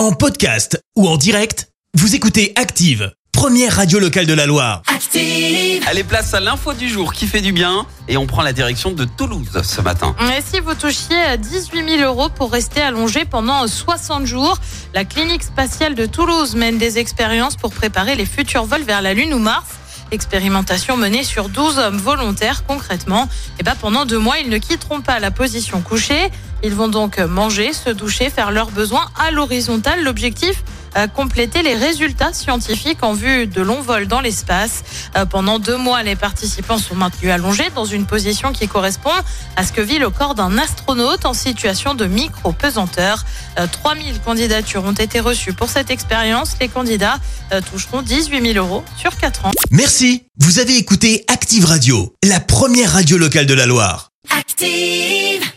En podcast ou en direct, vous écoutez Active, première radio locale de la Loire. Active. Allez, place à l'info du jour qui fait du bien. Et on prend la direction de Toulouse ce matin. Et si vous touchiez à 18 000 euros pour rester allongé pendant 60 jours, la clinique spatiale de Toulouse mène des expériences pour préparer les futurs vols vers la Lune ou Mars. Expérimentation menée sur 12 hommes volontaires concrètement. Et ben pendant deux mois, ils ne quitteront pas la position couchée. Ils vont donc manger, se doucher, faire leurs besoins à l'horizontale. L'objectif compléter les résultats scientifiques en vue de longs vols dans l'espace. Euh, pendant deux mois, les participants sont maintenus allongés dans une position qui correspond à ce que vit le corps d'un astronaute en situation de micro-pesanteur. Euh, 3000 candidatures ont été reçues pour cette expérience. Les candidats euh, toucheront 18 000 euros sur 4 ans. Merci, vous avez écouté Active Radio, la première radio locale de la Loire. Active.